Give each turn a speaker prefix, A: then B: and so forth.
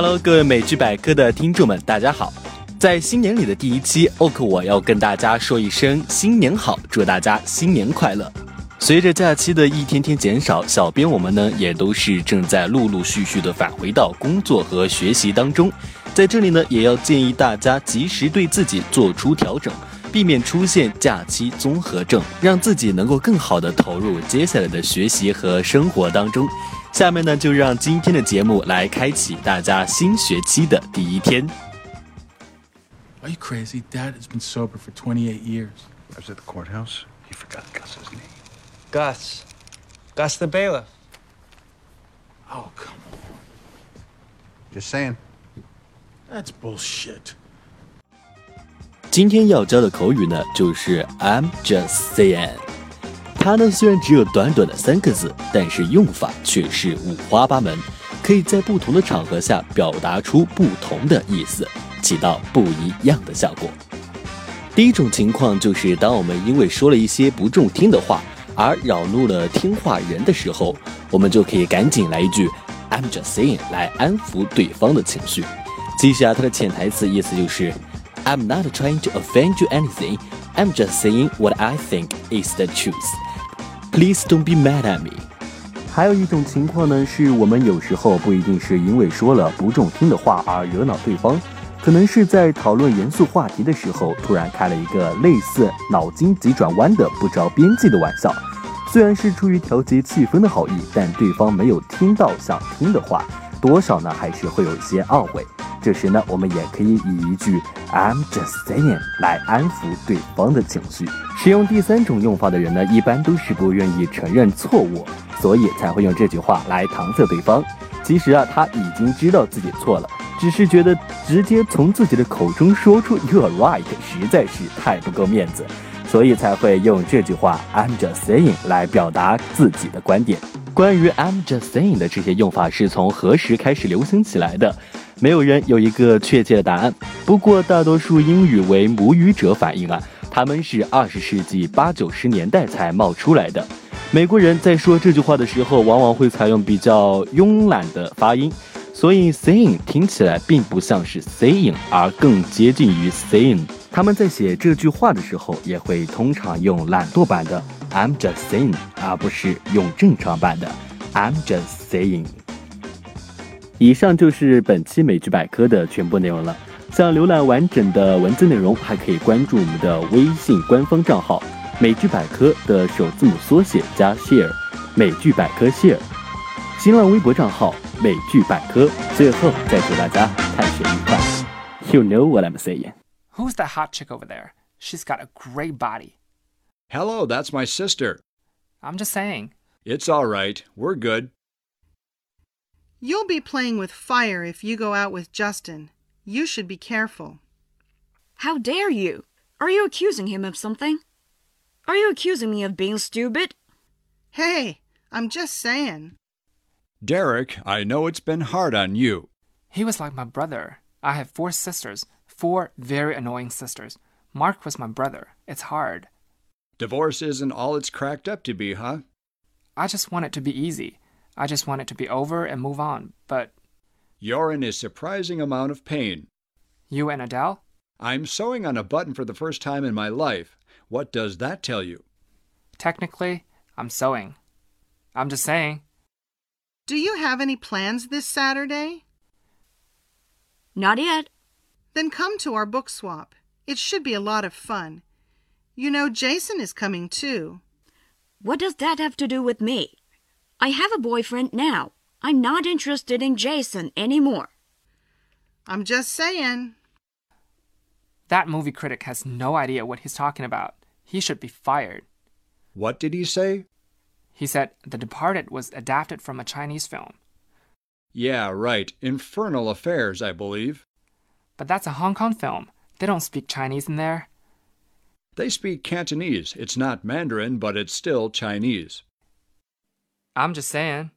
A: Hello，各位美剧百科的听众们，大家好！在新年里的第一期，，OK，我要跟大家说一声新年好，祝大家新年快乐。随着假期的一天天减少，小编我们呢也都是正在陆陆续续的返回到工作和学习当中。在这里呢，也要建议大家及时对自己做出调整，避免出现假期综合症，让自己能够更好的投入接下来的学习和生活当中。下面呢，就让今天的节目来开启大家新学期的第一天。
B: Are you crazy? Dad has been sober for 28 years.
C: I was at the courthouse. He forgot Gus's name.
D: Gus. Gus the bailiff.
B: Oh, come on.
C: Just saying.
B: That's bullshit.
A: 今天要教的口语呢，就是 I'm just saying。它呢虽然只有短短的三个字，但是用法却是五花八门，可以在不同的场合下表达出不同的意思，起到不一样的效果。第一种情况就是当我们因为说了一些不中听的话。而扰怒了听话人的时候，我们就可以赶紧来一句 "I'm just saying" 来安抚对方的情绪。其实啊，它的潜台词意思就是 "I'm not trying to offend you anything. I'm just saying what I think is the truth. Please don't be mad at me." 还有一种情况呢，是我们有时候不一定是因为说了不中听的话而惹恼对方。可能是在讨论严肃话题的时候，突然开了一个类似脑筋急转弯的不着边际的玩笑。虽然是出于调节气氛的好意，但对方没有听到想听的话，多少呢还是会有一些懊悔。这时呢，我们也可以以一句 "I'm just saying" 来安抚对方的情绪。使用第三种用法的人呢，一般都是不愿意承认错误，所以才会用这句话来搪塞对方。其实啊，他已经知道自己错了。只是觉得直接从自己的口中说出 "You're right" 实在是太不够面子，所以才会用这句话 "I'm just saying" 来表达自己的观点。关于 "I'm just saying" 的这些用法是从何时开始流行起来的？没有人有一个确切的答案。不过，大多数英语为母语者反映啊，他们是二十世纪八九十年代才冒出来的。美国人在说这句话的时候，往往会采用比较慵懒的发音。所以 saying 听起来并不像是 saying，而更接近于 saying。他们在写这句话的时候，也会通常用懒惰版的 I'm just saying，而不是用正常版的 I'm just saying。以上就是本期美剧百科的全部内容了。想浏览完整的文字内容，还可以关注我们的微信官方账号“美剧百科”的首字母缩写加 share，美剧百科 share。新浪微博账号。美剧百科，最后再祝大家探险愉快。You know what I'm saying?
E: Who's that hot chick over there? She's got a great body.
F: Hello, that's my sister.
E: I'm just saying.
F: It's all right. We're good.
G: You'll be playing with fire if you go out with Justin. You should be careful.
H: How dare you? Are you accusing him of something? Are you accusing me of being stupid?
G: Hey, I'm just saying.
F: Derek, I know it's been hard on you.
E: He was like my brother. I have four sisters, four very annoying sisters. Mark was my brother. It's hard.
F: Divorce isn't all it's cracked up to be, huh?
E: I just want it to be easy. I just want it to be over and move on, but.
F: You're in a surprising amount of pain.
E: You and Adele?
F: I'm sewing on a button for the first time in my life. What does that tell you?
E: Technically, I'm sewing. I'm just saying.
G: Do you have any plans this Saturday?
H: Not yet.
G: Then come to our book swap. It should be a lot of fun. You know, Jason is coming too.
H: What does that have to do with me? I have a boyfriend now. I'm not interested in Jason anymore.
G: I'm just saying.
E: That movie critic has no idea what he's talking about. He should be fired.
F: What did he say?
E: He said The Departed was adapted from a Chinese film.
F: Yeah, right. Infernal Affairs, I believe.
E: But that's a Hong Kong film. They don't speak Chinese in there.
F: They speak Cantonese. It's not Mandarin, but it's still Chinese.
E: I'm just saying.